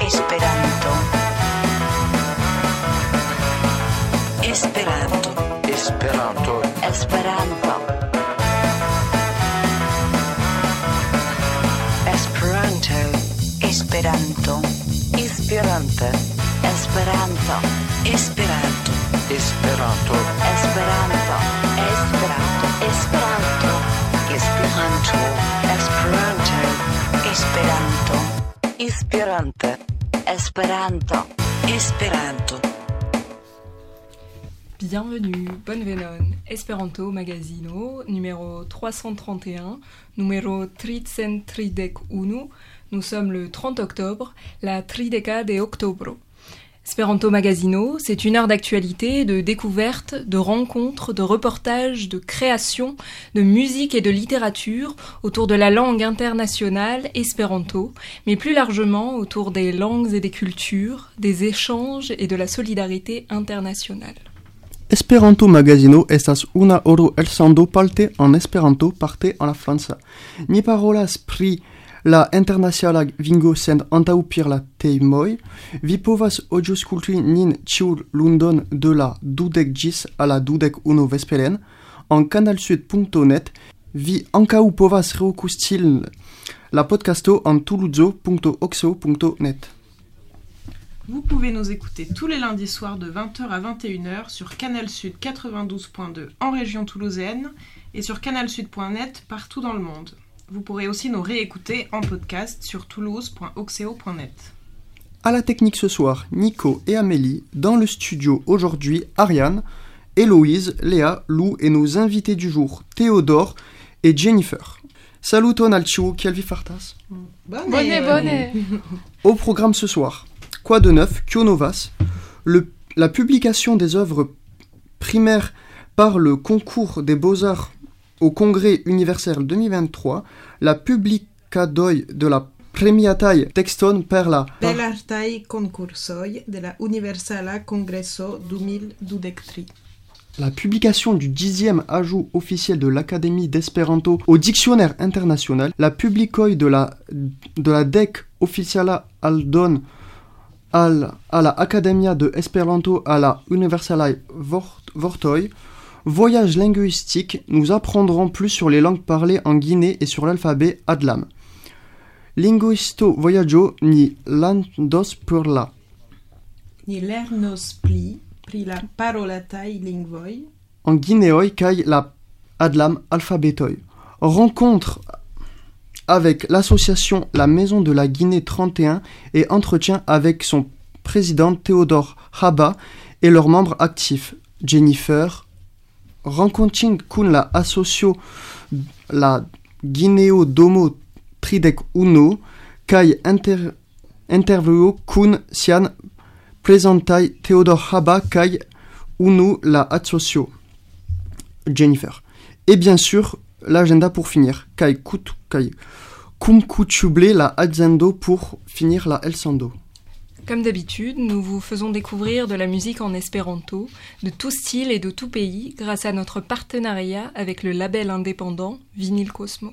Esperanto. Esperanto. Esperanto. Esperanto. Esperanto. Esperanto. Esperante. Esperanto. Esperanto. Esperanto. Esperanto. Esperanto. Esperanto. Esperanto. Esperanto. Esperante. Esperanto. Esperanto. Bienvenue, bonne venon, Esperanto Magazino, numéro 331, numéro 331. Nous sommes le 30 octobre, la trideca de octobro. Esperanto Magazino, c'est une heure d'actualité, de découverte, de rencontres, de reportages, de création, de musique et de littérature autour de la langue internationale Esperanto, mais plus largement autour des langues et des cultures, des échanges et de la solidarité internationale. Esperanto Magazino estas una oro elsando parte en Esperanto parte en la França. Ni parolas pri la internaciala vingo send antaŭ pir la tejmoj, vi povas nin ĉiu lundon de la dudek ĝis a la dudek unu vesperen en canalsud.net. Vi ankaŭ povas la podcasto en toulouse.oxo.net. Vous pouvez nous écouter tous les lundis soirs de 20h à 21h sur Canal Sud 92.2 en région toulousaine et sur canalsud.net partout dans le monde. Vous pourrez aussi nous réécouter en podcast sur toulouse.oxeo.net. À la technique ce soir, Nico et Amélie. Dans le studio aujourd'hui, Ariane, Héloïse, Léa, Lou et nos invités du jour, Théodore et Jennifer. Salut Alcio, quel vi fartas Bonne, Bonnet, bonnet Au programme ce soir, quoi de neuf, Kionovas, le, la publication des œuvres primaires par le concours des beaux-arts au Congrès universel 2023, la publicadoi de la premiatai texton per la Belartai concursoi de la Universala Congresso 2023. La publication du dixième ajout officiel de l'Académie d'Espéranto au dictionnaire international, la publicoi de la, de la DEC officiala aldon al, à la Academia de Esperanto à la Universalae Vort, Vortoi, voyage linguistique, nous apprendrons plus sur les langues parlées en Guinée et sur l'alphabet Adlam. Linguisto voyaggio ni landos per la. Ni lernos pli pri la parolatai lingvoi en guinéoi kai la Adlam alphabetoi. Rencontre avec l'association La Maison de la Guinée 31 et entretien avec son président Théodore Haba et leurs membres actifs Jennifer, rencontre kun la asocio la Guineo Domo Tridec Uno kai inter, interview kun sian présentai Théodore Haba kai Unu la asocio Jennifer. Et bien sûr, l'agenda pour finir. Kai kut kai cum la alzando pour finir la elsando. Comme d'habitude, nous vous faisons découvrir de la musique en espéranto, de tout style et de tout pays, grâce à notre partenariat avec le label indépendant Vinyl Cosmo.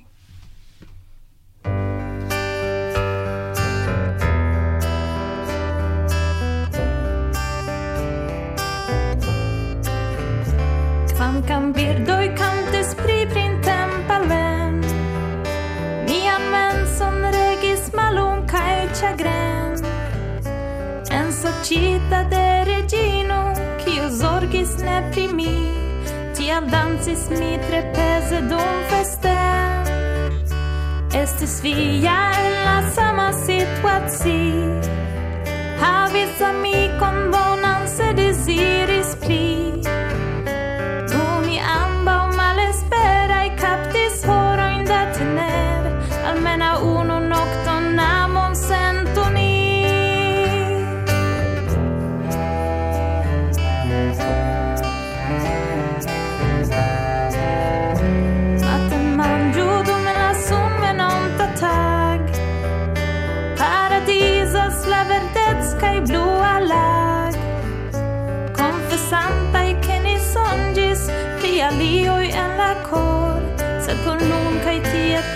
Cita de regino, kiu zorgis ne pri mi, tiam dancis mi tre peze dum feste. Estis via en la sama situaci, havis amikon bonan, se desiris pli,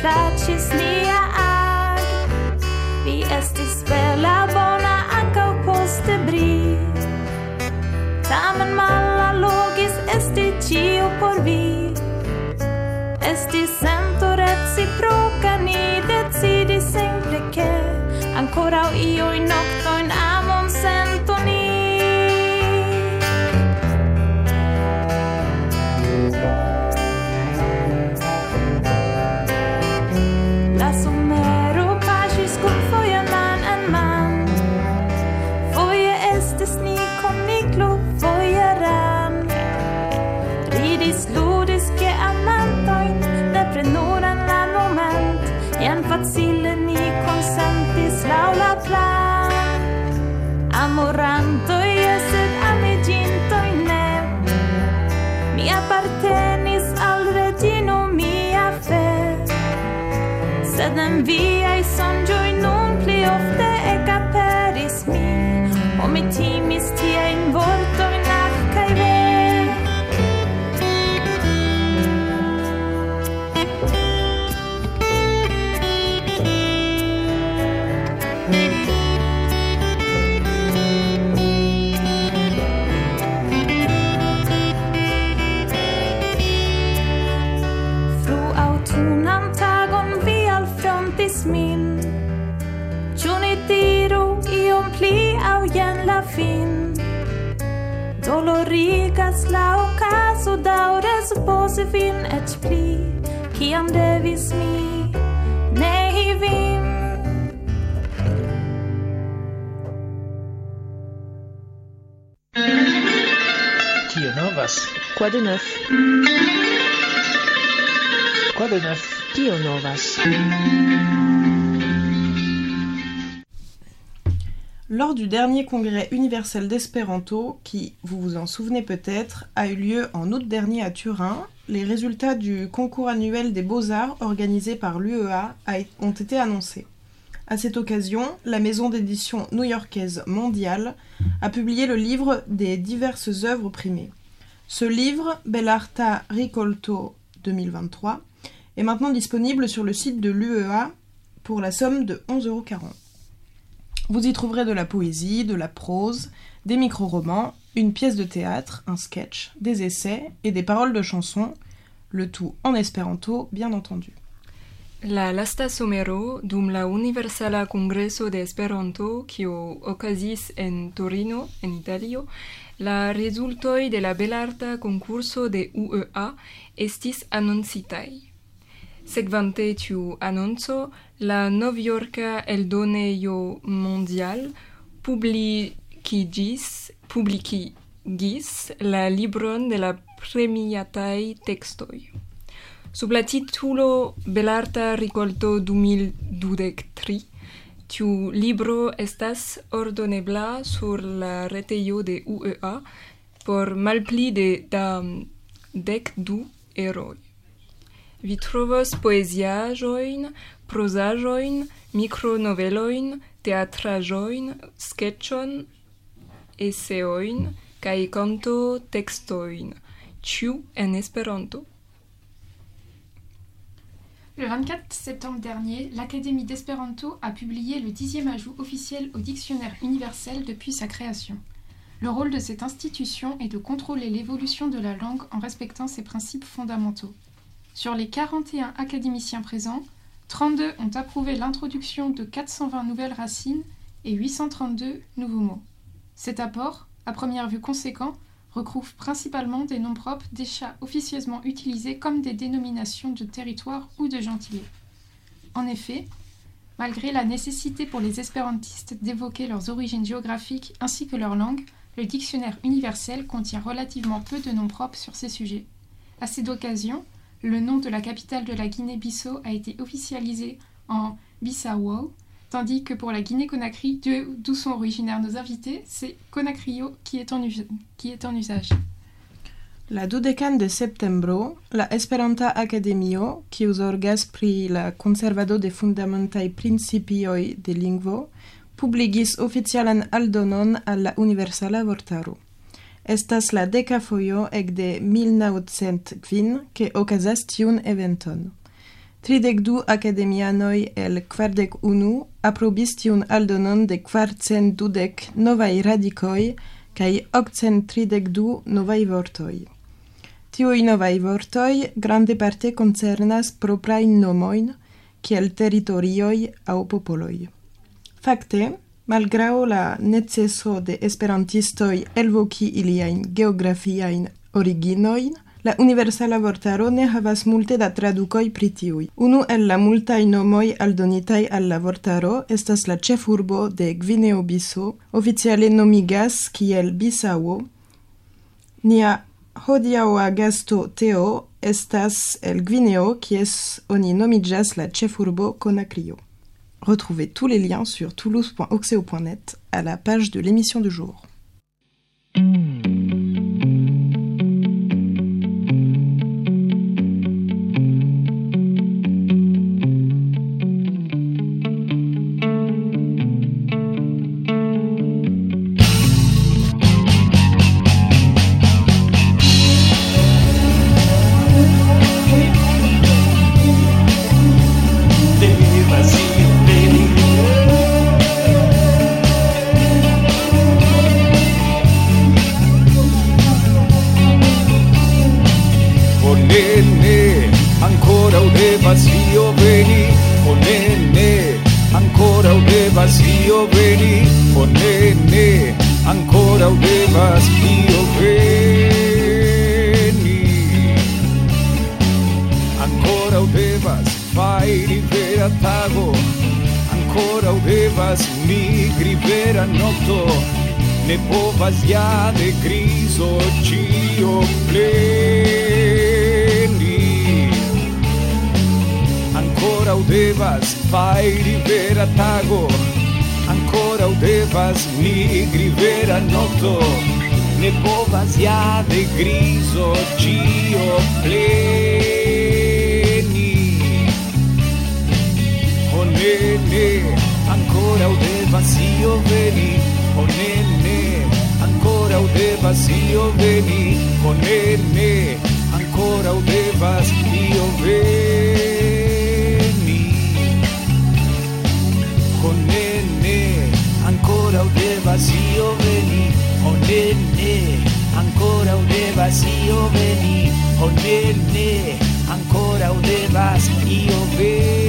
plačeš mia ag Vi esti spela bona ankaŭ poste bri Tamen malalogis esti ĉio por vi. Esti sento reciproka ni decidis simple ke Ankoraŭ iuj noktojn Sed en viai songioi nun pli ofte ec aperis mi O mi Estas la ocaso daure supozi vin et pli Ciam devis mi nei vin Kio novas? Quoi de neuf? Quoi de neuf? Kio novas? Lors du dernier congrès universel d'espéranto, qui, vous vous en souvenez peut-être, a eu lieu en août dernier à Turin, les résultats du concours annuel des beaux-arts organisé par l'UEA ont été annoncés. À cette occasion, la maison d'édition new-yorkaise Mondiale a publié le livre des diverses œuvres primées. Ce livre, Bellarta Ricolto 2023, est maintenant disponible sur le site de l'UEA pour la somme de 11,40 euros. Vous y trouverez de la poésie, de la prose, des micro-romans, une pièce de théâtre, un sketch, des essais et des paroles de chansons, le tout en espéranto, bien entendu. La lasta somero dum la Universala Congreso de Esperanto kiu okazis en Torino, en Italio, la rezultoj de la belarta konkurso de UEA estis anoncitaj. Sekvante tiu annonco, la Novjorka eldonejo mondial publikigis, publikigis la libron de la premiataj tekstoj. Sub la titulo Belarta ricolto 2023, tiu libro estas ordonebla sur la retejo de UEA por malpli de da dec du eroi. Vi trovos poeziaĵojn, prozaĵojn, mikronovelojn, teatraĵojn, sketchon, eseojn kaj kanto-tekstojn, ĉiu en Esperanto. Le 24 septembre dernier, l'Académie d'Espéranto a publié le dixième ajout officiel au dictionnaire universel depuis sa création. Le rôle de cette institution est de contrôler l'évolution de la langue en respectant ses principes fondamentaux. Sur les 41 académiciens présents, 32 ont approuvé l'introduction de 420 nouvelles racines et 832 nouveaux mots. Cet apport, à première vue conséquent, recouvre principalement des noms propres déjà officieusement utilisés comme des dénominations de territoire ou de gentilé. En effet, malgré la nécessité pour les espérantistes d'évoquer leurs origines géographiques ainsi que leur langue, le dictionnaire universel contient relativement peu de noms propres sur ces sujets. À cette occasion, le nom de la capitale de la Guinée-Bissau a été officialisé en Bissau, tandis que pour la Guinée-Conakry, d'où sont originaires nos invités, c'est Conakrio qui est en, usage. La dudecan de septembro, la Esperanta Academio, kiu zorgas pri la conservado de fundamentaj principioj de lingvo, publigis oficialan aldonon al la Universala Vortaro. Estas la deca foio ecde 1905 che ocasas tiun eventon. Tridec du academianoi el quardec unu aprobis tiun aldonon de quartcent dudec novai radicoi cae octcent tridec du novai vortoi. Tiui novai vortoi grande parte concernas proprain nomoin, kiel territorioi au popoloi. Fakte, Malgrau la neceso de esperantistoj elvoki iliajn geografiajn originojn, la universala vortaro ne havas multe da tradukoj pri tiuj. Unu el la multaj nomoj aldonitaj al la vortaro estas la ĉefurbo de Gvineo-Biso, oficiale nomigas kiel Bisao. Nia hodiaŭa gasto Teo estas el Gvineo, kies oni nomiĝas la ĉefurbo Konakrio. Retrouvez tous les liens sur toulouse.oxeo.net à la page de l'émission du jour. Uvas nigri vera nocto Ne povas ja de grizo ĉio pleni. Ankoraŭ devas fajri vera tago Ankoraŭ devas nigri vera nokto Ne povas ja de grizo ĉio pleni. Honene ancora udeva zio veni, oh ancora udeva vacío veni, oh nenne, ancora udeva vacío veni, oh nenne, ancora udeva vacío veni, oh nenne, ancora udeva vacío veni, oh ancora udeva zio veni.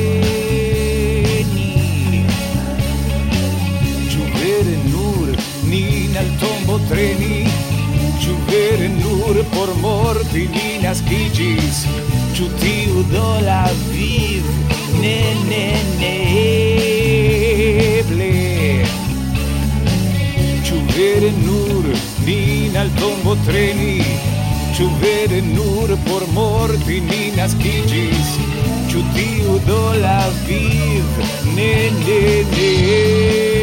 treni Ciu vere nur por morti li nascigis Ciu tiu do la viv? Ne, ne, ne eble. Ciu vere nur nin al tombo treni Ciu vere nur por morti ni nascigis Ciu tiu do la viv? Ne, ne, ne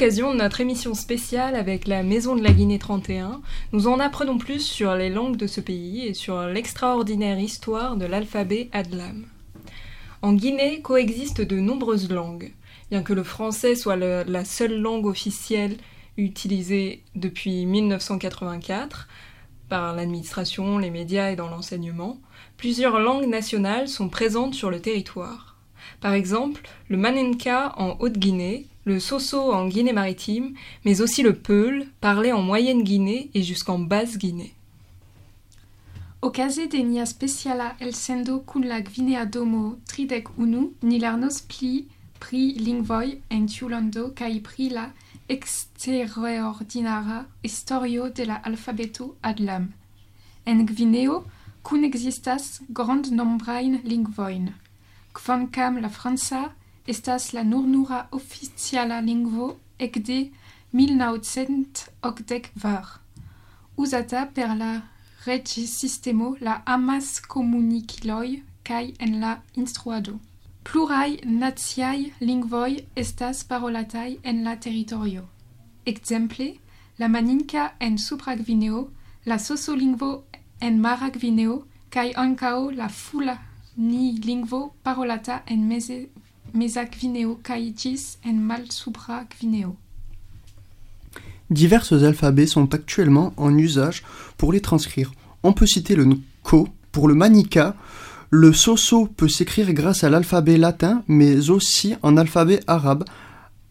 l'occasion de notre émission spéciale avec la Maison de la Guinée 31, nous en apprenons plus sur les langues de ce pays et sur l'extraordinaire histoire de l'alphabet Adlam. En Guinée coexistent de nombreuses langues. Bien que le français soit la seule langue officielle utilisée depuis 1984 par l'administration, les médias et dans l'enseignement, plusieurs langues nationales sont présentes sur le territoire. Par exemple, le Manenka en Haute-Guinée, le Soso en Guinée-Maritime, mais aussi le Peul, parlé en Moyenne-Guinée et jusqu'en Basse-Guinée. Ocase de nia speciala elsendo kun la Gvinea domo tridek unu, ni lernos pli pri lingvoj en tiu lando kaj pri la eksterordinara historio de la alfabeto adlam. En Gvineo kun existas grandnombrajn lingvojn. Kvankam la franca estas la nur-nura oficiala lingvo ekde 1984, uzata per la reĝissistemo la amas komunikiloj kaj en la instruado. Pluraj naciaj lingvoj estas parolataj en la teritorio. Ekzemple, la maninka en Supra Gvineo, la sosolingvo en Mara Gvineo kaj ankaŭ la fulani lingvo parolata en Meze Meza Gvineo. Diverses alphabets sont actuellement en usage pour les transcrire. On peut citer le Ko pour le Manika. Le Soso peut s'écrire grâce à l'alphabet latin, mais aussi en alphabet arabe,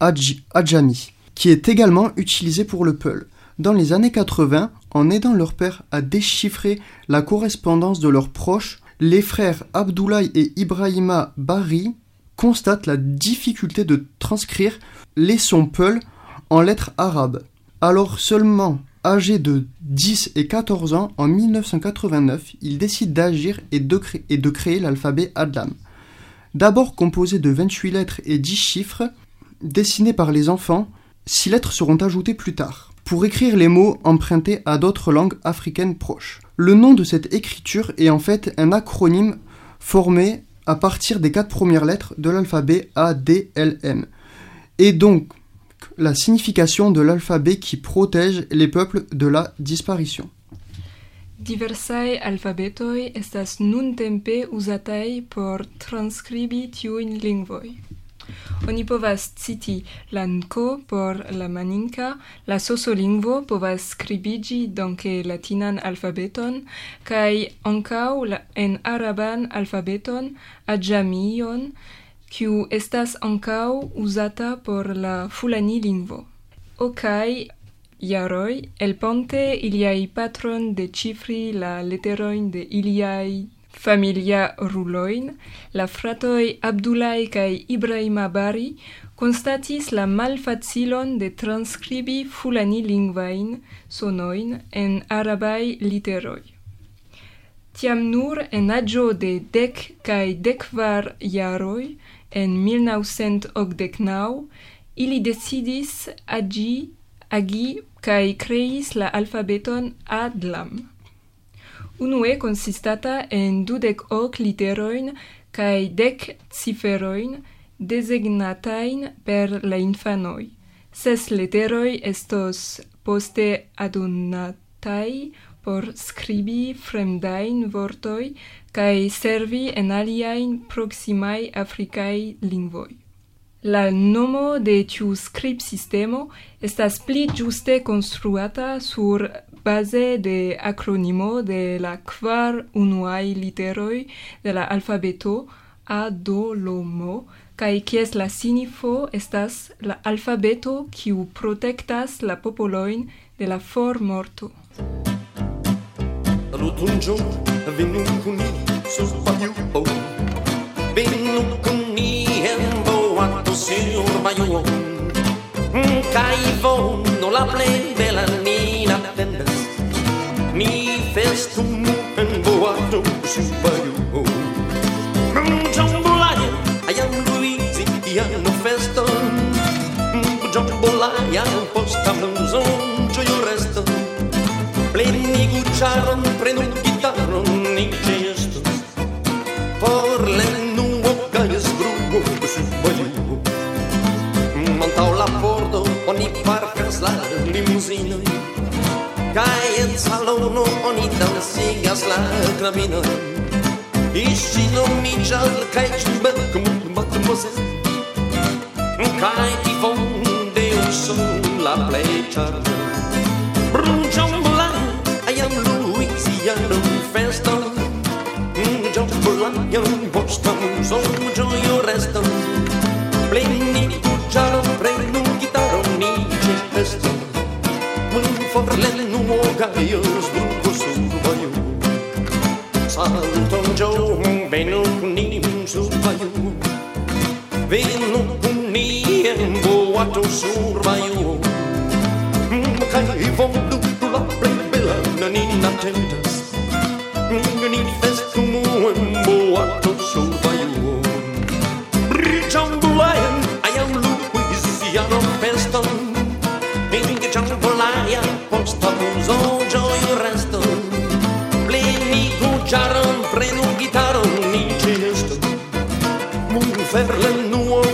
Adjami, qui est également utilisé pour le Peul. Dans les années 80, en aidant leur père à déchiffrer la correspondance de leurs proches, les frères Abdoulaye et Ibrahima Bari constatent la difficulté de transcrire les sons Peul en lettres arabes. Alors seulement âgés de 10 et 14 ans, en 1989, ils décident d'agir et de créer l'alphabet Adlam. D'abord composé de 28 lettres et 10 chiffres, dessinés par les enfants, 6 lettres seront ajoutées plus tard, pour écrire les mots empruntés à d'autres langues africaines proches. Le nom de cette écriture est en fait un acronyme formé à partir des quatre premières lettres de l'alphabet ADLM, et donc la signification de l'alphabet qui protège les peuples de la disparition. Diversaj alfabetoj estas uzataj por lingvoj. Oni povas citi la nko por la maninka, la sosolingvo povas skribiĝi donke latinan alfabeton kaj ankaŭ en araban alfabeton adjamion, kiu estas ankaŭ uzata por la fulani lingvo. Okaj jaroj elponte iliaj patron de cifri la leterojn de iliaj familia ruloin, la fratoj Abdulai kaj Ibrahima Bari constatis la malfacilon de transcribi fulani lingvain sonoin en arabai literoj. Tiam nur en agio de dec cae decvar jaroi, en 1989, ili decidis agi, agi cae creis la alfabeton Adlam unue consistata en dudec hoc literoin cae dec ciferoin designatain per la infanoi. Ses literoi estos poste adunatai por scribi fremdain vortoi cae servi en aliaen proximae africae lingvoi. La nomo de tiu scrip sistemo estas pli giuste construata sur baze de acronimo de la kvar unuaj literoj de la alfabeto A, Do, Lo, Mo, kai kies la signifo estas la alfabeto kiu protektas la popoloin de la formorto. Rotunjo, venu kun ni, sus patiu, oh. Venu kun ni en boato sur maio, kai vono la plej belan boato sur Cae în salonul Onita siga la clavină Iși domniceal ca aici bă Cum mă trâmbosez Cae tifon de ușor la pleceară Brungeam am Louisiana festa. Brungeam bulan, am Boston Zonjo, eu restam gallos d'un subayú. Salton jo venu kunim subayú. Venu kunim boato subayú.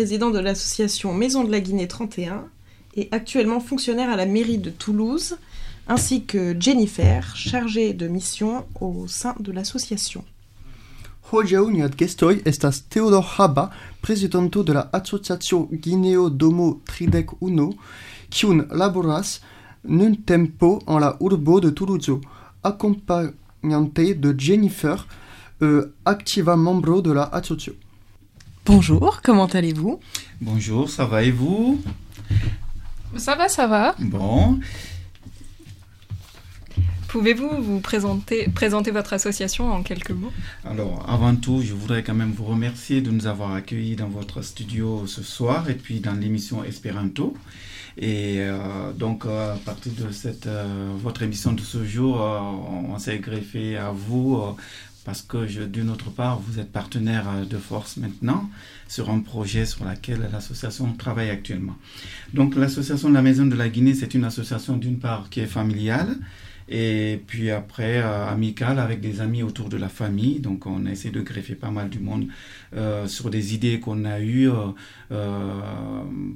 président de l'association Maison de la Guinée 31 et actuellement fonctionnaire à la mairie de Toulouse, ainsi que Jennifer, chargée de mission au sein de l'association. Hodiaŭ niat gestoj estas Theodor Haba, prezidanto de la Asociacio Guineo Domo Tridek Uno, kiun laboras nuntempo en la urbo de Toulouse, accompagnante de Jennifer, euh, activa membro de la asocio. Bonjour, comment allez-vous? Bonjour, ça va et vous? Ça va, ça va. Bon, Pouvez-vous vous présenter, présenter votre association en quelques mots? Alors avant tout, je voudrais quand même vous remercier de nous avoir accueillis dans votre studio ce soir et puis dans l'émission Esperanto. Et euh, donc euh, à partir de cette euh, votre émission de ce jour, on, s'est greffé à vous parce que d'une autre part, vous êtes partenaire euh, de force maintenant sur un projet sur lequel l'association travaille actuellement. Donc l'association de la Maison de la Guinée, c'est une association d'une part qui est familiale et puis après euh, amicale avec des amis autour de la famille. Donc on a essayé de greffer pas mal du monde euh, sur des idées qu'on a eues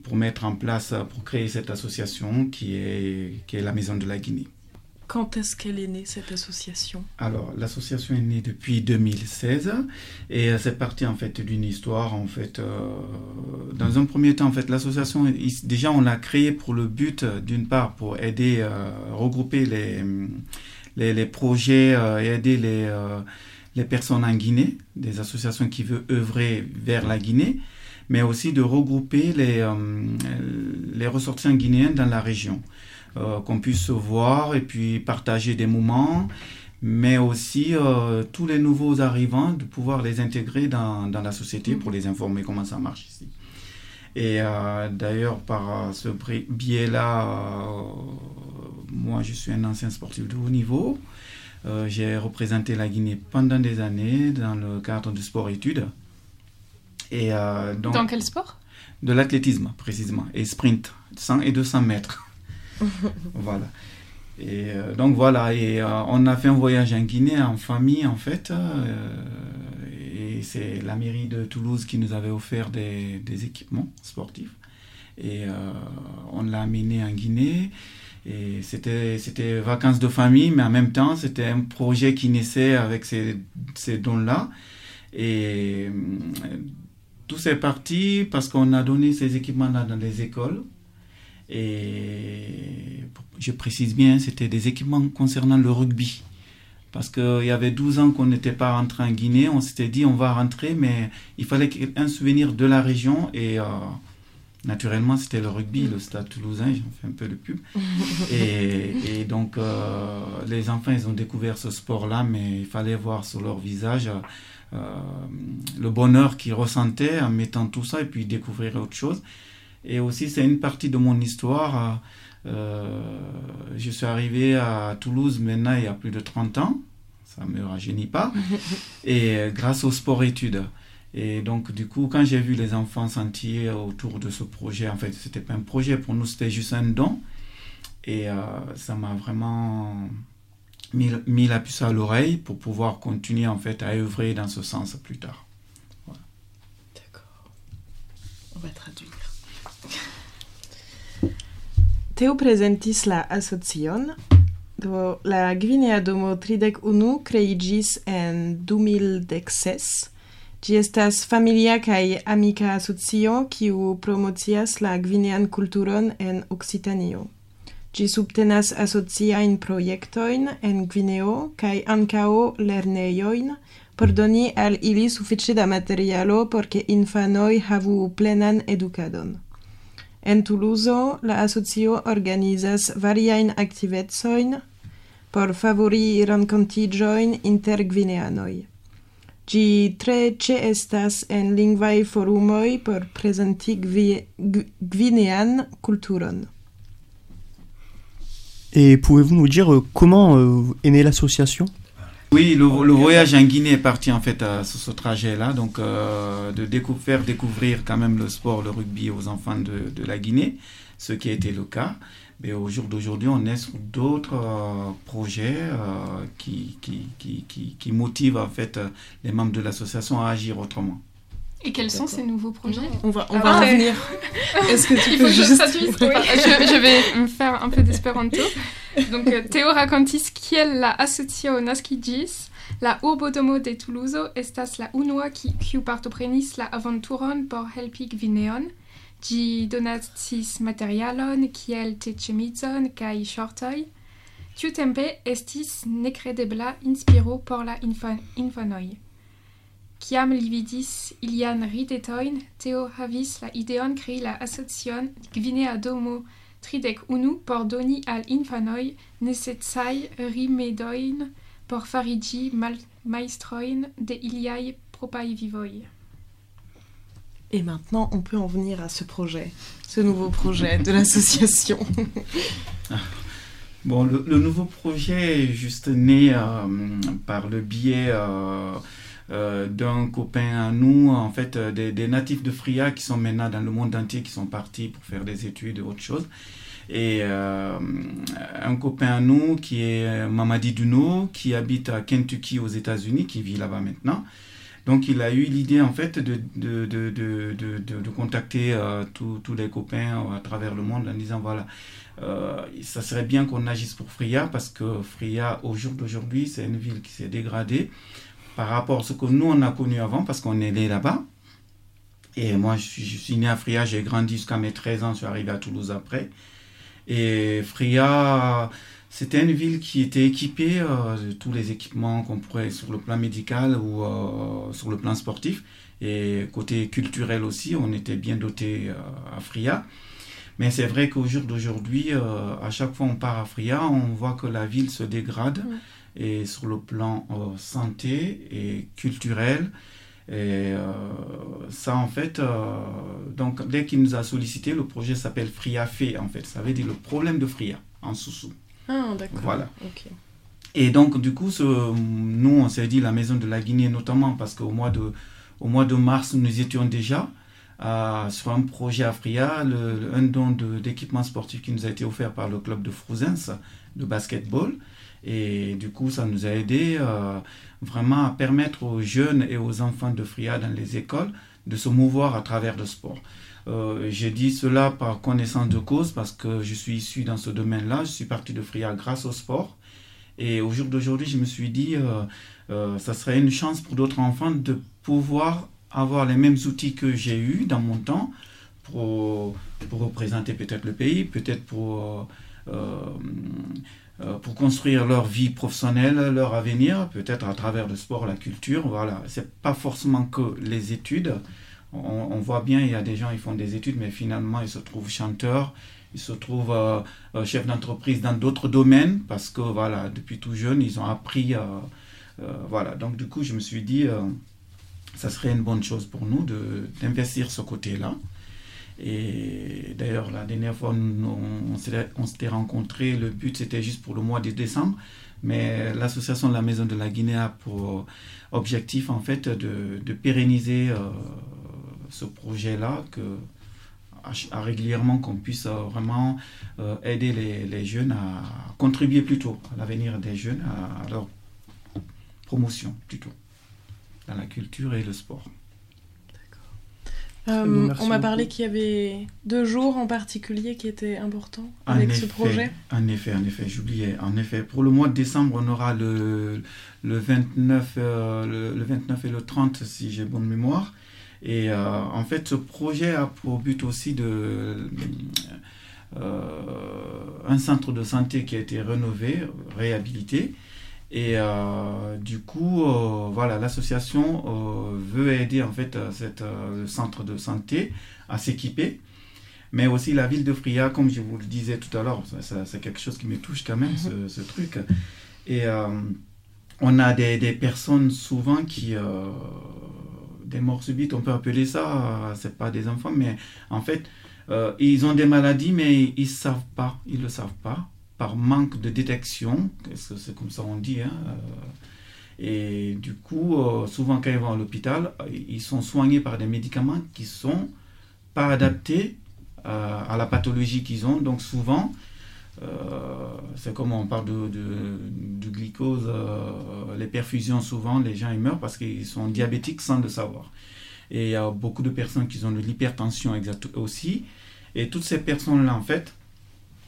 pour mettre en place, pour créer cette association qui est la Maison de la Guinée. Quand est-ce qu'elle est née cette association? Alors, l'association est née depuis 2016 et euh, c'est parti en fait d'une histoire. En fait, euh, dans un premier temps, en fait, l'association, déjà, on l'a créée pour le but, euh, d'une part, pour aider, regrouper les, les, projets et aider les, les personnes en Guinée, des associations qui veulent œuvrer vers la Guinée, mais aussi de regrouper les, les ressortissants guinéens dans la région qu'on puisse se voir et puis partager des moments, mais aussi euh, tous les nouveaux arrivants, de pouvoir les intégrer dans, dans la société pour les informer comment ça marche ici. Et euh, d'ailleurs, par euh, ce biais-là, euh, moi je suis un ancien sportif de haut niveau. Euh, J'ai représenté la Guinée pendant des années dans le cadre du sport-études. Et euh, donc, Dans quel sport? De l'athlétisme précisément et sprint 100 et 200 mètres voilà. Et euh, donc voilà et euh, on a fait un voyage en Guinée en famille en fait euh, et c'est la mairie de Toulouse qui nous avait offert des, équipements sportifs. Et on l'a amené en Guinée. Et c'était c'était vacances de famille mais en même temps c'était un projet qui naissait avec ces, ces dons là et tout c'est parti parce qu'on a donné ces équipements-là dans les écoles. Et je précise bien, c'était des équipements concernant le rugby. Parce qu'il y avait 12 ans qu'on n'était pas rentré en Guinée, on s'était dit on va rentrer, mais il fallait un souvenir de la région. Et euh, naturellement, c'était le rugby, le stade toulousain, j'en fais un peu de pub. Et, et donc, euh, les enfants, ils ont découvert ce sport-là, mais il fallait voir sur leur visage euh, le bonheur qu'ils ressentaient en mettant tout ça et puis découvrir autre chose. Et aussi, c'est une partie de mon histoire. je suis arrivé à Toulouse maintenant il y a plus de 30 ans, ça ne me rajeunit pas, et grâce au sport-études. Et donc, du coup, quand j'ai vu les enfants s'entiller autour de ce projet, en fait, c'était pas un projet, pour nous, c'était juste un don. Et euh, ça m'a vraiment mis, mis, la puce à l'oreille pour pouvoir continuer, en fait, à œuvrer dans ce sens plus tard. Voilà. D'accord. On va traduire. Teo presentis la asocion, do la Gvinea Domo 31 creigis en 2016. Ĝi estas familia kaj amika asocio, kiu promocias la gvinean kulturon en Occitanio. Ĝi subtenas asociajn projektojn en Gvineo kaj ankaŭ lernejojn por doni al ili sufiĉe da materialo por ke infanoj havu plenan edukadon. En Toulouse, la asocio organizas variajn aktivecojn por favori renkontiĝojn inter gvineanoj. Gi tre ce estas en lingvai forumoi por presenti gvinean culturon. Et pouvez-vous nous dire euh, comment euh, est née l'association? Oui, le, voyage en Guinée est parti en fait à ce, trajet-là, donc euh, de faire découvrir quand même le sport, le rugby aux enfants de, de la Guinée, ce qui a été le cas. Mais au jour d'aujourd'hui, on est sur d'autres euh, projets euh, qui, qui, qui, qui, motivent en fait les membres de l'association à agir autrement. Et quels sont ces nouveaux projets On va, on va revenir. Est-ce que tu peux juste... je, je, vais me faire un peu d'espéranto. Donc, Théo racontis kiel la asocio naskigis, la urbodomo de Toulouse estas la unua kiu partoprenis la aventuron por helpi Gvineon, Gi donatis materialon kiel te chemizon kai shortoi. Tiu tempe estis necredebla inspiro por la infan infanoi. Kiam li vidis ilian ridetoin, Teo havis la ideon crei la asocion Gvinea Domo tridec unu por doni al infanoi necetsai rimedoin por farigi mal maestroin de iliai propai vivoi. Et maintenant, on peut en venir à ce projet, ce nouveau projet de l'association. bon, le, nouveau projet est juste né euh, par le biais euh, euh, d'un copain à nous, en fait, des, natifs de Fria qui sont maintenant dans le monde entier, qui sont partis pour faire des études et autre chose. Et un copain à nous qui est Mamadi Duno, qui habite à Kentucky aux États-Unis, qui vit là-bas maintenant. Donc il a eu l'idée en fait de, de, de, de contacter euh, tous les copains à travers le monde en disant voilà, euh, ça serait bien qu'on agisse pour Fria parce que Fria au jour d'aujourd'hui c'est une ville qui s'est dégradée par rapport à ce que nous on a connu avant parce qu'on est né là-bas. Et moi je suis, né à Fria, j'ai grandi jusqu'à mes 13 ans, je suis arrivé à Toulouse après. Et Fria c'était une ville qui était équipée euh, de tous les équipements qu'on pourrait sur le plan médical ou euh, sur le plan sportif. Et côté culturel aussi, on était bien doté euh, à Fria. Mais c'est vrai qu'au jour d'aujourd'hui, à chaque fois on part à Fria, on voit que la ville se dégrade. Et sur le plan santé et culturel, et ça, en fait, donc dès qu'il nous a sollicité, le projet s'appelle Fria Fait, en fait. Ça veut dire le problème de Fria, en sous-sous. Ah, d'accord. Voilà. Et donc, du coup, ce, nous, on s'est dit la Maison de la Guinée, notamment parce qu'au mois de, au mois de mars, nous étions déjà euh, sur un projet Afria, le, un don d'équipement sportif qui nous a été offert par le club de Frouzens de basketball. Et du coup, ça nous a aidé euh, vraiment à permettre aux jeunes et aux enfants de Fria dans les écoles de se mouvoir à travers le sport. Euh, j'ai dit cela par connaissance de cause parce que je suis issu dans ce domaine-là. Je suis parti de Fria grâce au sport. Et au jour d'aujourd'hui, je me suis dit, euh, euh, ça serait une chance pour d'autres enfants de pouvoir avoir les mêmes outils que j'ai eus dans mon temps pour, pour représenter peut-être le pays, peut-être pour, pour construire leur vie professionnelle, leur avenir, peut-être à travers le sport, la culture. Voilà, c'est pas forcément que les études on, voit bien, il y a des gens qui font des études, mais finalement, ils se trouvent chanteurs, ils se trouvent euh, euh, chefs d'entreprise dans d'autres domaines, parce que, voilà, depuis tout jeune, ils ont appris. Euh, voilà, donc du coup, je me suis dit, ça serait une bonne chose pour nous d'investir ce côté-là. Et d'ailleurs, la dernière fois, on, on s'était rencontrés, le but c'était juste pour le mois de décembre. Mais l'association de la Maison de la Guinée a pour objectif en fait de, pérenniser euh, ce projet-là, que régulièrement qu'on puisse euh, vraiment euh, aider les, jeunes à contribuer plutôt à l'avenir des jeunes, à leur promotion plutôt dans la culture et le sport. Euh, on m'a parlé qu'il y avait deux jours en particulier qui étaient importants En avec ce effet, projet. En effet, en effet, j'oubliais. En effet, pour le mois de décembre, on aura le, le, 29, euh, le, le 29 et le 30, si j'ai bonne mémoire. Et euh, en fait, ce projet a pour but aussi de. un centre de santé qui a été rénové, réhabilité. Et euh, du coup, euh, voilà, l'association euh, veut aider en fait cette, le centre de santé à s'équiper. Mais aussi la ville de Fria, comme je vous le disais tout à l'heure, c'est quelque chose qui me touche quand même, ce, ce truc. Et on a des, des personnes souvent qui... des morts subites, on peut appeler ça, c'est pas des enfants, mais en fait, ils ont des maladies, mais ils savent pas, ils le savent pas, par manque de détection, c'est comme ça on dit, hein, euh, et du coup, euh, souvent quand ils vont à l'hôpital, ils sont soignés par des médicaments qui sont pas adaptés euh, à la pathologie qu'ils ont. Donc souvent, c'est comme on parle de, de, euh, les perfusions, souvent les gens ils meurent parce qu'ils sont diabétiques sans le savoir. Et il y a beaucoup de personnes qui ont de l'hypertension aussi. Et toutes ces personnes-là, en fait,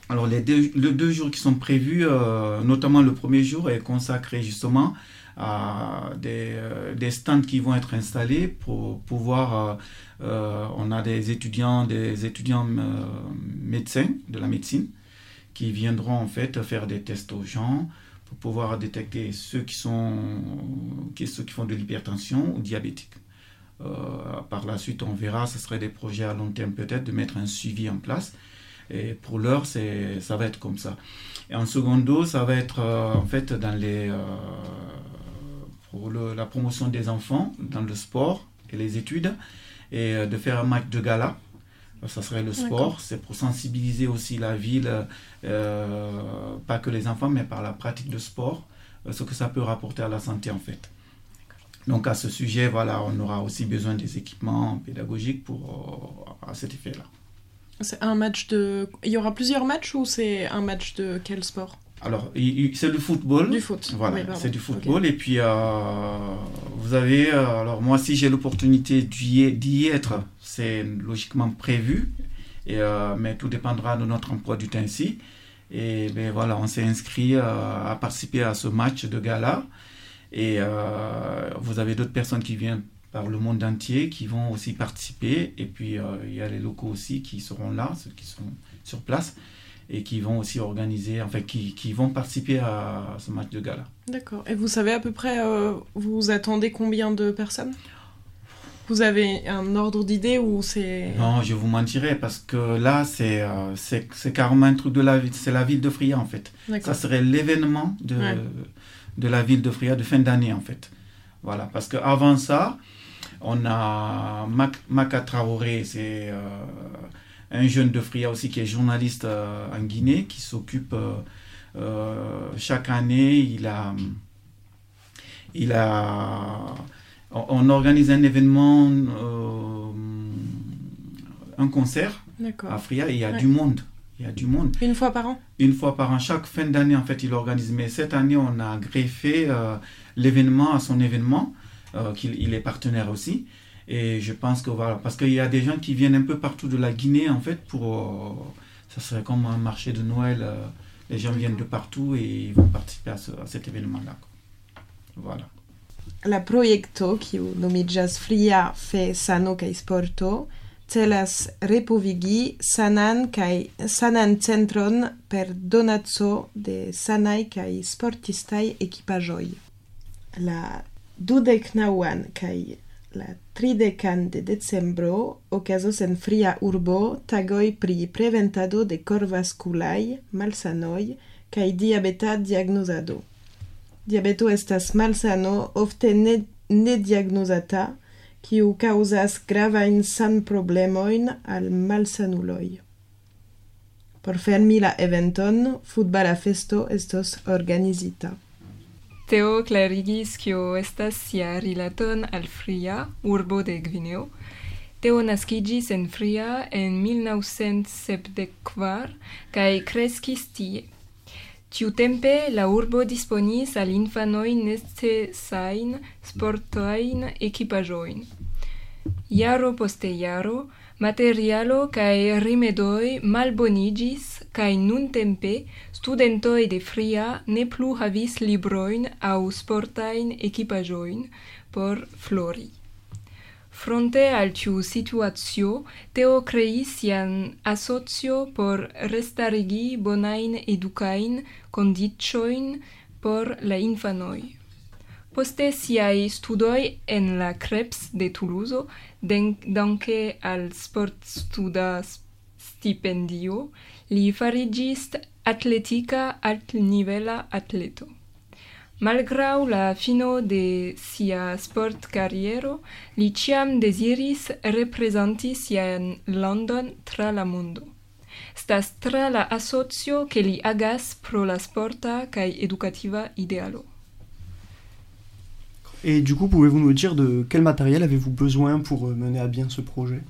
alors les deux, jours qui sont prévus, euh, notamment le premier jour, est consacré justement à des, euh, stands qui vont être installés pour pouvoir... euh, on a des étudiants, des étudiants médecins de la médecine qui viendront en fait faire des tests aux gens pour pouvoir détecter ceux qui sont qui, ceux qui font de l'hypertension ou diabétiques. Euh, par la suite, on verra, ce serait des projets à long terme peut-être de mettre un suivi en place. Et pour l'heure, c'est, ça va être comme ça. Et en secondo, ça va être euh, en fait dans les, euh, pour le- la promotion des enfants dans le sport et les études et euh, de faire un match de gala. Ça serait le sport, c'est pour sensibiliser aussi la ville, pas que les enfants, mais par la pratique de sport, ce que ça peut rapporter à la santé en fait. Donc à ce sujet, voilà, on aura aussi besoin des équipements pédagogiques pour à cet effet-là. C'est un match de. Il y aura plusieurs matchs ou c'est un match de quel sport? Alors, c'est du football. Du foot. Voilà, c'est du football. Et puis, euh, vous avez. euh, alors, moi, si j'ai l'opportunité d'y être, c'est logiquement prévu. Et, euh, mais tout dépendra de notre emploi du temps ici. Et ben, voilà, on s'est inscrit euh, à participer à ce match de gala. Et vous avez d'autres personnes qui viennent par le monde entier qui vont aussi participer. Et puis, euh, il y a les locaux aussi qui seront là, ceux qui sont sur place et qui vont aussi organiser, enfin qui, qui vont participer à ce match de gala. D'accord. Et vous savez à peu près, euh, vous attendez combien de personnes? Vous avez un ordre d'idée ou c'est. Non, je vous mentirais parce que là, c'est euh, c'est carrément un truc de la ville, c'est la ville de Fria en fait. Ça serait l'événement de, Ouais. de la ville de Fria de fin d'année en fait. Voilà, parce qu'avant ça, on a Mac, Maka Traoré, c'est euh, un jeune de Fria aussi qui est journaliste euh, en Guinée, qui s'occupe euh, chaque année, il a, il a, on, organise un événement, un concert à Fria, et il y a Ouais. du monde. Il y a du monde. Une fois par an? Une fois par an, chaque fin d'année, en fait, il organise. Mais cette année, on a greffé euh, l'événement à son événement, euh, qu'il il est partenaire aussi. Et je pense que voilà, parce qu'il y a des gens qui viennent un peu partout de la Guinée, en fait, pour. euh, ça serait comme un marché de Noël. euh, les gens viennent de partout et ils vont participer à, ce- à cet événement-là. Voilà. La projekto, kiu nomiĝas Fria fe sano kaj sporto, celas repovigi sanan kaj sanan centron per donaco de sanaj kaj sportistaj ekipaĵoj. La dudek nauan kaj la tridekan de decembro okazos en fria urbo tagoj pri preventado de korvaskulaj malsanoj kaj diabeta diagnozado. Diabeto estas malsano ofte ne, nediagnozata, kiu causas gravajn sanproblemojn al malsanuloj. Por fermi la eventon, futbala festo estos organizita. Teo clarigis kio estas sia rilaton al Fria, urbo de Gvineo. Teo naskigis en Fria en 1974 kaj kreskis tie. Tiutempe la urbo disponis al infanoj necesajn sportojn ekipaĵojn. Jaro poste jaro materialo kaj rimedoj malbonigis cae nun tempe studentoi de fria ne plu havis libroin au sportain equipajoin por flori. Fronte al tiu situatio, Teo creis sian asocio por restarigi bonain educain condicioin por la infanoi. Poste siai studoi en la Krebs de Toulouse, danke al sportstuda stipendio, li fariĝis atletika altnivela atleto. Malgrau la fino de sia sportkariero, li ĉiam deziris reprezenti sian landon tra la mondo. Estas tra la asocio ke li agas pro la sporta kaj educativa idealo. Et du coup, pouvez-vous nous dire de quel matériel avez-vous besoin pour euh, mener à bien ce projet?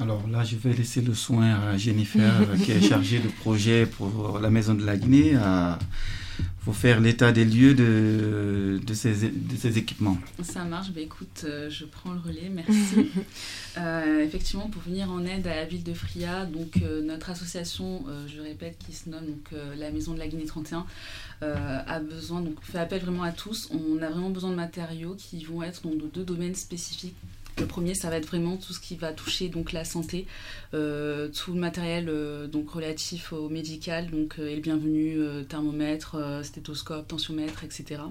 Alors là, je vais laisser le soin à Jennifer, qui est chargée de projet pour la Maison de la Guinée, à vous faire l'état des lieux de, de, ces, de ces équipements. Ça marche, bah écoute, euh, je prends le relais, merci. euh, effectivement, pour venir en aide à la ville de Fria, donc euh, notre association, euh, je répète, qui se nomme donc, euh, la Maison de la Guinée 31, a besoin, donc fait appel vraiment à tous. On a vraiment besoin de matériaux qui vont être dans deux domaines spécifiques le premier, ça va être vraiment tout ce qui va toucher donc la santé, euh, tout le matériel euh, donc relatif au médical, donc euh, est le bienvenu, euh, thermomètre, stéthoscope, tensiomètre, etc.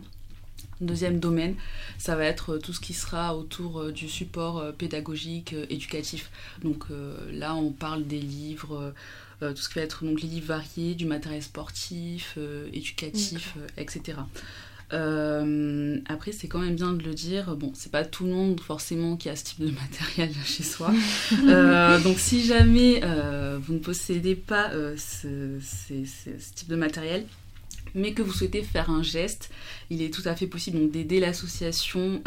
Deuxième domaine, ça va être tout ce qui sera autour du support pédagogique, éducatif. Donc là, on parle des livres, tout ce qui va être donc les livres variés, du matériel sportif, éducatif, etc. Euh, après, c'est quand même bien de le dire. Bon, c'est pas tout le monde forcément qui a ce type de matériel chez soi. Euh, donc, si jamais euh, vous ne possédez pas ce, ce- ce- ce type de matériel, mais que vous souhaitez faire un geste, il est tout à fait possible d'aider l'association,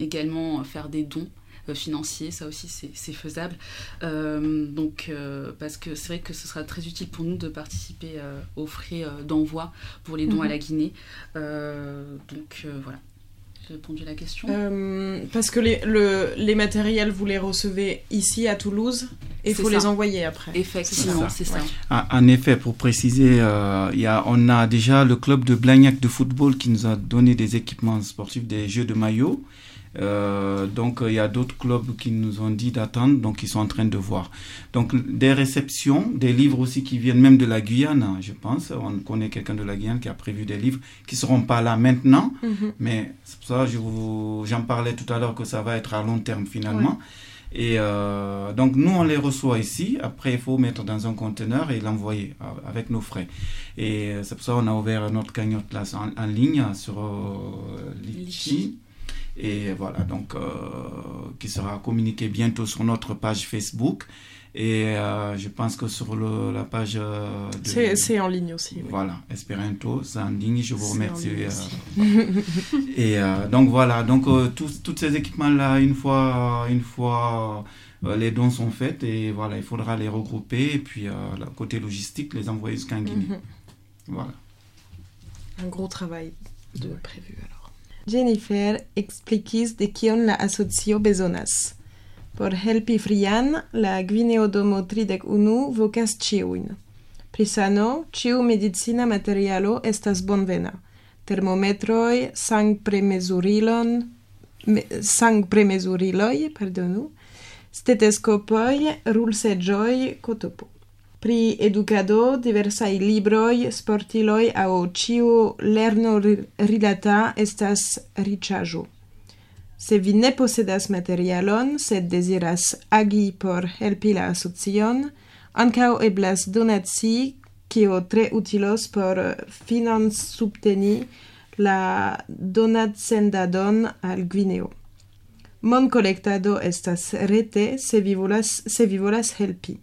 également faire des dons euh, financiers, ça aussi c'est faisable. Euh, donc euh, parce que c'est vrai que ce sera très utile pour nous de participer euh, aux frais euh, d'envoi pour les dons Mhm. à la Guinée. Euh, donc euh, voilà, j'ai répondu à la question. Euh, parce que les, le- les matériels, vous les recevez ici à Toulouse et il faut ça. les envoyer après. Effectivement, c'est ça. Ouais. Ah, En effet, pour préciser, euh, il y a, on a déjà le club de Blagnac de football qui nous a donné des équipements sportifs, des jeux de maillot. Euh, donc il y a d'autres clubs qui nous ont dit d'attendre, donc ils sont en train de voir. Donc des réceptions, des livres aussi qui viennent même de la Guyane, hein, je pense. On connaît quelqu'un de la Guyane qui a prévu des livres qui seront pas là maintenant, Mhm. mais c'est pour ça que j'en parlais tout à l'heure que ça va être à long terme finalement. Et euh, donc nous on les reçoit ici. Après il faut mettre dans un conteneur et l'envoyer avec nos frais. Et euh, c'est pour ça qu'on a ouvert notre cagnotte là en, en ligne sur euh, Litchi. Et voilà donc euh, qui sera communiqué bientôt sur notre page Facebook. Et euh, je pense que sur le, la page euh, C'est en ligne aussi. oui. voilà, Esperanto, c'est en ligne, je vous remercie. et donc voilà, donc tous tous ces équipements-là, une fois, une fois les dons sont faits, et voilà, il faudra les regrouper, et puis côté logistique, les envoyer jusqu'en Guinée. Mhm. Voilà. Un gros travail de prévu alors. Jennifer explicis de kion la asocio bezonas. Por helpi Frian, la Gvineo Domo 31 vocas ciuin. Pri sano, ciu medicina materialo estas bonvena. Termometroi, sangpremezurilon, me, sangpremezuriloi, pardonu, steteskopoi, rulsegioi, cotopo pri educado, diversai libroi, sportiloi au ciu lerno rilata estas ricajo. Se vi ne posedas materialon, sed desiras agi por helpi la asocion, ancao eblas donaci, kio tre utilos por finance subteni la donatsendadon al Gvineo. Mon collectado estas rete se vi volas, se vi volas helpi.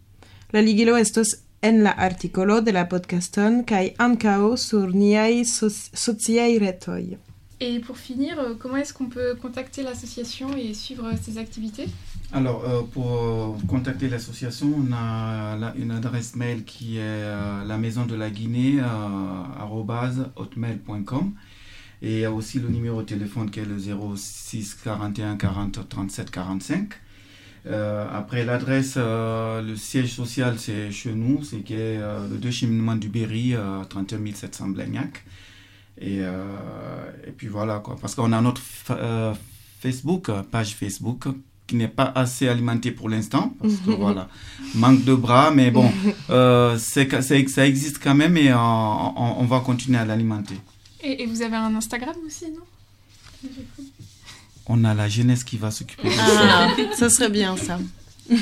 La ligilo estos en la articolo de la podcaston kaj ankaŭ sur niaj soc- sociaj retoj. Et pour finir, euh, comment est-ce qu'on peut contacter l'association et suivre ses activités? Alors, euh, pour euh, contacter l'association, on a la- une adresse mail qui est euh, la maison de la Guinée, euh, hotmail.com. Et il y a aussi le numéro de téléphone qui est le 06 41 40 37 45. Euh, après l'adresse, euh, le siège social, c'est chez nous, c'est qui est euh, le deux cheminement du Berry, euh, 31 700 Blagnac. Et, euh, et puis voilà, quoi. Parce qu'on a notre fa- euh, Facebook, page Facebook, qui n'est pas assez alimentée pour l'instant. Parce que voilà, manque de bras, mais bon, euh, c'est que- ça existe quand même et on, on va continuer à l'alimenter. et, et vous avez un Instagram aussi, non? On a la jeunesse qui va s'occuper de Ah, ça. ça serait bien ça.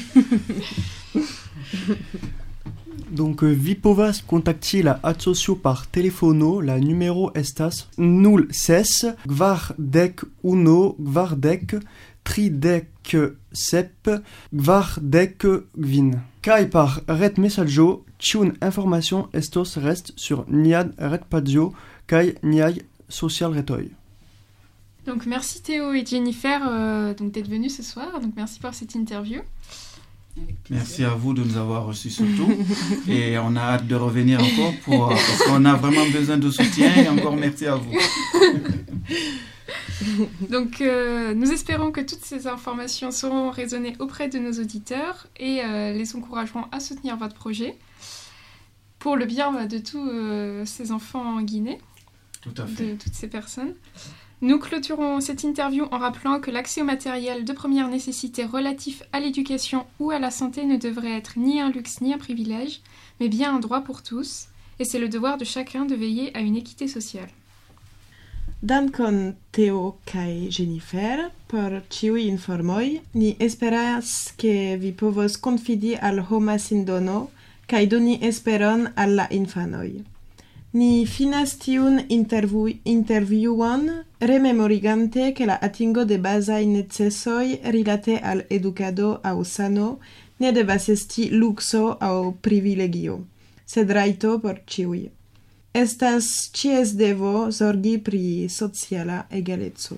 Donc, euh, vi povas contacti la asocio par telefono, la numero estas 06 kvardek uno kvardek tridek sep kvardek kvin. Kaj par ret mesaĝo, ĉiun information estos rest sur nian retpaĝo kaj niaj socialretoj. Donc merci Théo et Jennifer euh, donc d'être venus ce soir. Donc merci pour cette interview. Merci à vous de nous avoir reçus surtout. Et on a hâte de revenir encore pour, euh, parce qu'on a vraiment besoin de soutien. Et encore merci à vous. Donc euh, nous espérons que toutes ces informations seront raisonnées auprès de nos auditeurs et euh, les encourageront à soutenir votre projet pour le bien de tous euh, ces enfants en Guinée. Tout à fait. de toutes ces personnes. Nous clôturons cette interview en rappelant que l'accès au matériel de première nécessité relatif à l'éducation ou à la santé ne devrait être ni un luxe ni un privilège, mais bien un droit pour tous, et c'est le devoir de chacun de veiller à une équité sociale. Kaj Jennifer informoj. Ni esperas ke al kaj doni esperon al la infanoj. Ni finas tiun intervu interviuon rememorigante che la atingo de basai necessoi rilate al educado au sano ne devas esti luxo au privilegio, sed raito por ciui. Estas cies devo zorgi pri sociala egalezzo.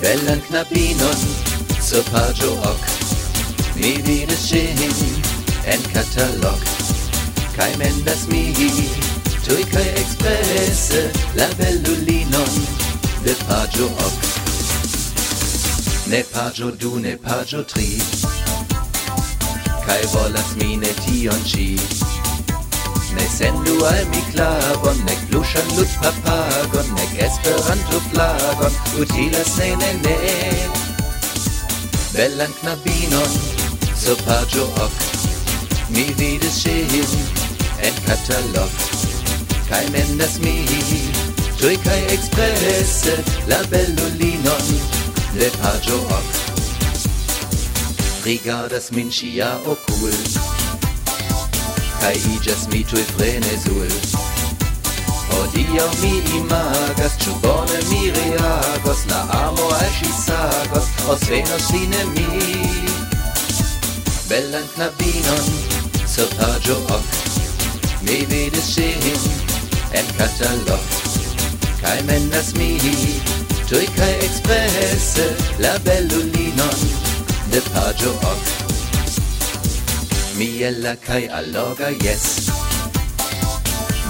Bellan knabinon, sopaggio hoc, mi vides cin en catalog. Kai mendas mi. Tui kai expresse la bellulinon De pagio ok Ne pagio du, ne pagio tri. Kai volas mi ne tion chi Ne sendu al mi klavon ne plusan lut papagon, ne esperanto flagon, utilas ne ne ne. Bellan knabinon, so pagio ok mi vides ŝin, en katalog kaj mendas mi tuj kaj eksprese la bellulinon de paĝo ok rigardas min ŝia okul kaj iĝas mi tui frenesul Hodiaŭ mi imagas, ĉu bone mi reagos, la amo al ŝi sagos, osvenos fine mi. Bellan knabinon, sur paĝo ok, Mi vidis ŝin en katalog Kaj menas mi tuj kaj eksprese La belulinon de paĝo ok Miela kaj alloga jes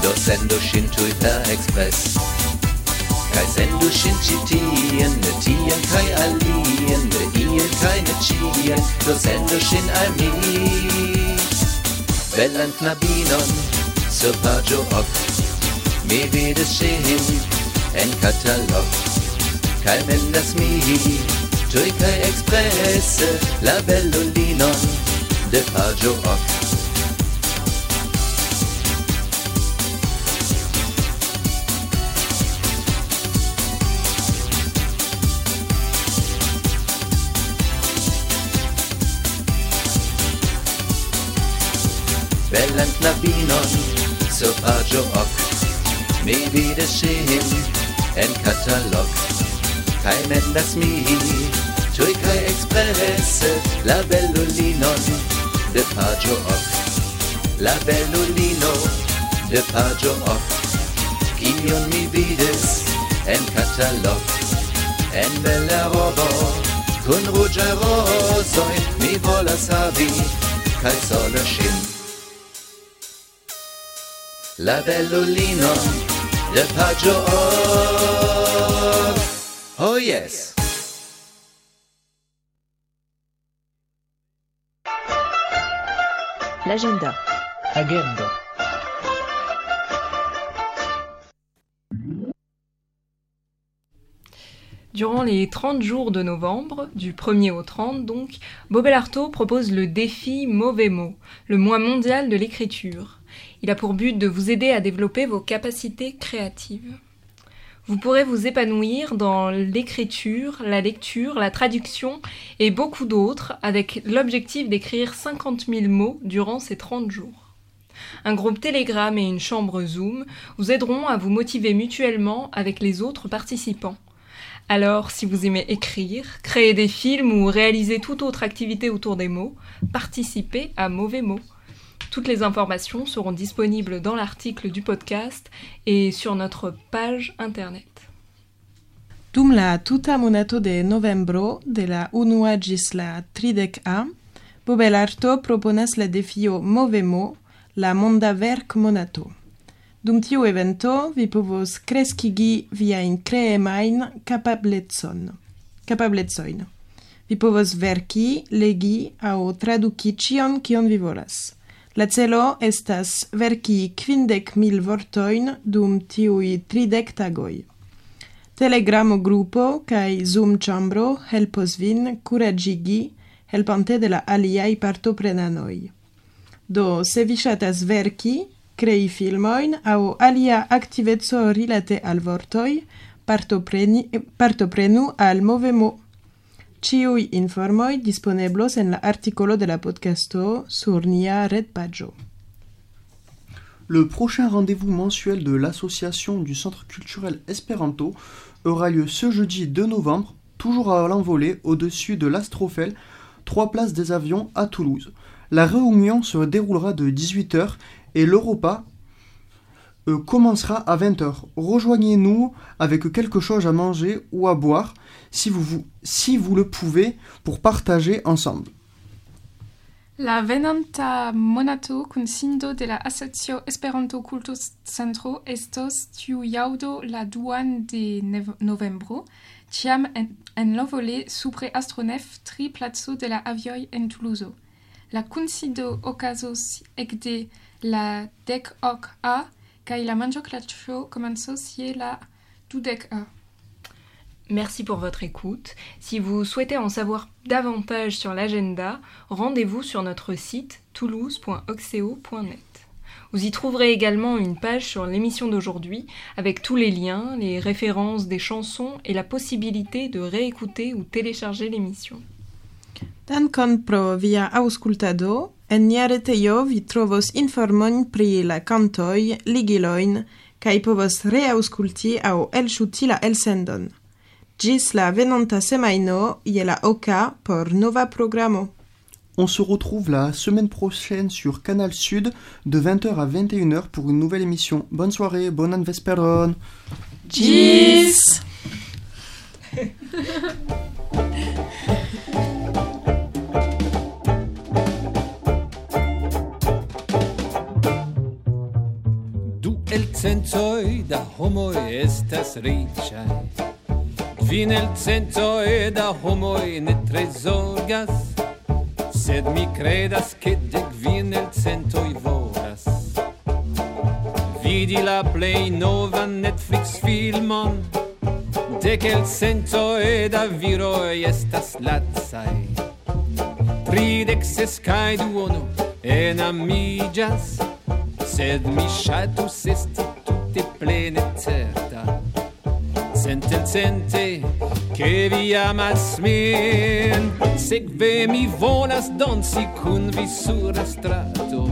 Do sendo ŝin tuj per ekspres Kaj sendu ŝin ĉi tien, ne tien kaj alien Ne iel kaj ne ĉien Do sendu ŝin al mi. Bellan knabinon Sur pagio ok Mi vides shin En katalog Kai mendas mi Tui kai expresse La bellulinon de pagio ok knabinon sur pagio ok Mi vides ŝin en catalog. Kai mendas mi. Tui kai express. La bellulinon De pagio hoc La bellulino De pagio hoc Kion mi vides En catalog. En bella robo. Kun ruĝa rozoj Mi volas havi Kaj sole ŝin La bellulino De pagio hoc Oh yes L'agenda. Agenda. Durant les 30 jours de novembre, du 1er au 30 donc, Bobel Artaud propose le défi Mauvais mots, le mois mondial de l'écriture. Il a pour but de vous aider à développer vos capacités créatives. Vous pourrez vous épanouir dans l'écriture, la lecture, la traduction et beaucoup d'autres avec l'objectif d'écrire 50 000 mots durant ces 30 jours. Un groupe Telegram et une chambre Zoom vous aideront à vous motiver mutuellement avec les autres participants. Alors, si vous aimez écrire, créer des films ou réaliser toute autre activité autour des mots, participez à Mauvais mots. Toutes les informations seront disponibles dans l'article du podcast et sur notre page internet. Dum la tuta monato de novembro de la unua ĝis la tridek-a, Bobelarto proponas la defio Movemo, la monda verk-monato. Dum tiu evento vi povos kreskigi viajn kreemajn kapablecon. kapablecojn. Vi povos verki, legi aŭ traduki ĉion kion vi volas. La celo estas verki kvindek mil vortojn dum tiuj tridek tagoj. Telegramo grupo kaj Zoom ĉambro helpos vin kuraĝigi helpante de la aliaj partoprenanoj. Do, se vi ŝatas verki, crei filmoin au alia activezzo rilate al vortoi, partopreni, partoprenu al movemo Ciui informoi disponeblos en la de la podcasto sur nia redpagio. Le prochain rendez-vous mensuel de l'association du Centre culturel Espéranto aura lieu ce jeudi 2 novembre, toujours à l'envolée, au-dessus de l'Astrophel, 3 places des avions à Toulouse. La réunion se déroulera de 18h et le repas euh, commencera à 20h. Rejoignez-nous avec quelque chose à manger ou à boire si vous, le pouvez pour partager ensemble. La venanta monato kun sindo de la asocio Esperanto Kultus Centro estos tiu jaudo la duan de novembro, tiam en, en lovole supre astronef tri placo de la avioj en Toulouse. La kunsido okazos ekde la dek ok a kaj la manĝoklaĉo komencos je la dudek a. Merci pour votre écoute. Si vous souhaitez en savoir davantage sur l'agenda, rendez-vous sur notre site toulouse.oxeo.net. Vous y trouverez également une page sur l'émission d'aujourd'hui avec tous les liens, les références des chansons et la possibilité de réécouter ou télécharger l'émission. Dankon pro via aŭskultado. En trovos informojn pri la kantoj, ligilojn kaj povos la elsendon. Ĝis la venonta semajno je la oka por nova programo. On se retrouve la semaine prochaine sur Canal Sud de 20h à 21h pour une nouvelle émission. Bonne soirée, bonne vesperon. Ĝis! Du el centoi da homoi estas riĉaj. Vi cento centoe da homoj ne tre zorgas, sed mi credas che de kvin el centoj volas. Vidi la plej novan Netflix filmon, dek el centoe da viroj estas lacaj. Tridek ses kaj duono enamiĝas, sed mi ŝatus esti tute plene certa. Cente che vi amas min, sekve mi volas danci kun vi sur la strato.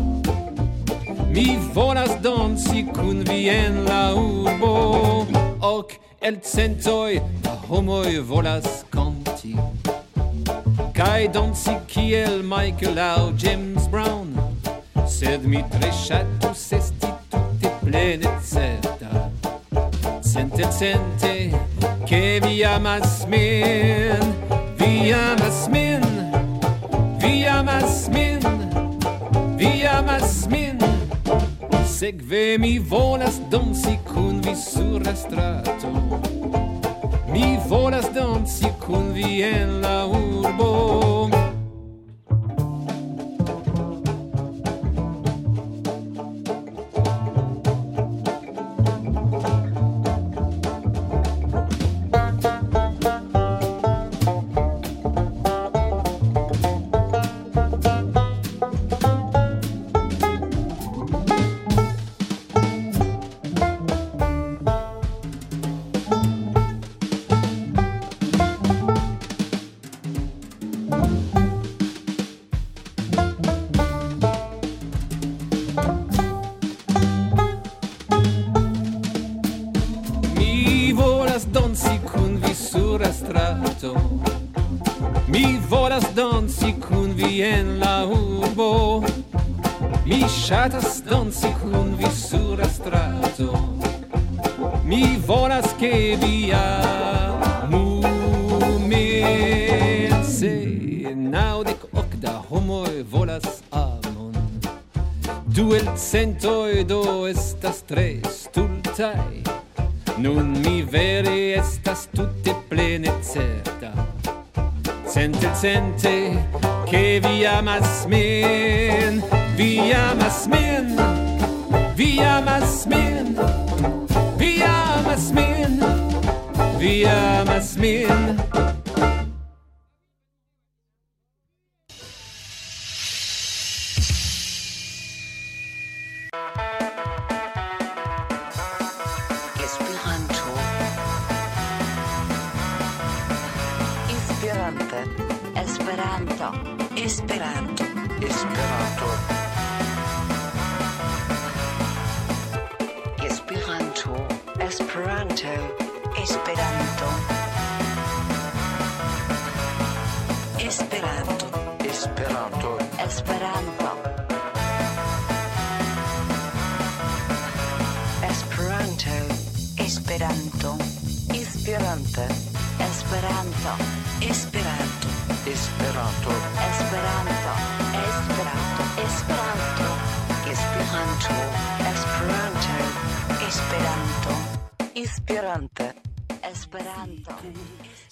Mi volas danci kun vi en la urbo, ok el centoi da homoi volas canti. Kai dansi kiel Michael au James Brown, sed mi tre ŝatus esti tute plene certa. Sente, sente, che via masmin, via masmin, via masmin, via masmin. Sekve mi volas dansi kun vi sur la strato. Mi volas dansi kun vi en la urbo. Mi ŝatas danci kun vi sur la strato. Mi volas ke vi amumece Naŭdek ok da homoj volas amon. Du el centoj do estas tre stultaj Nun mi vere estas tutte plene certa. Sente, sente, che vi amas min. Vi är massmän, vi är massmän, vi är massmän, vi är massmän.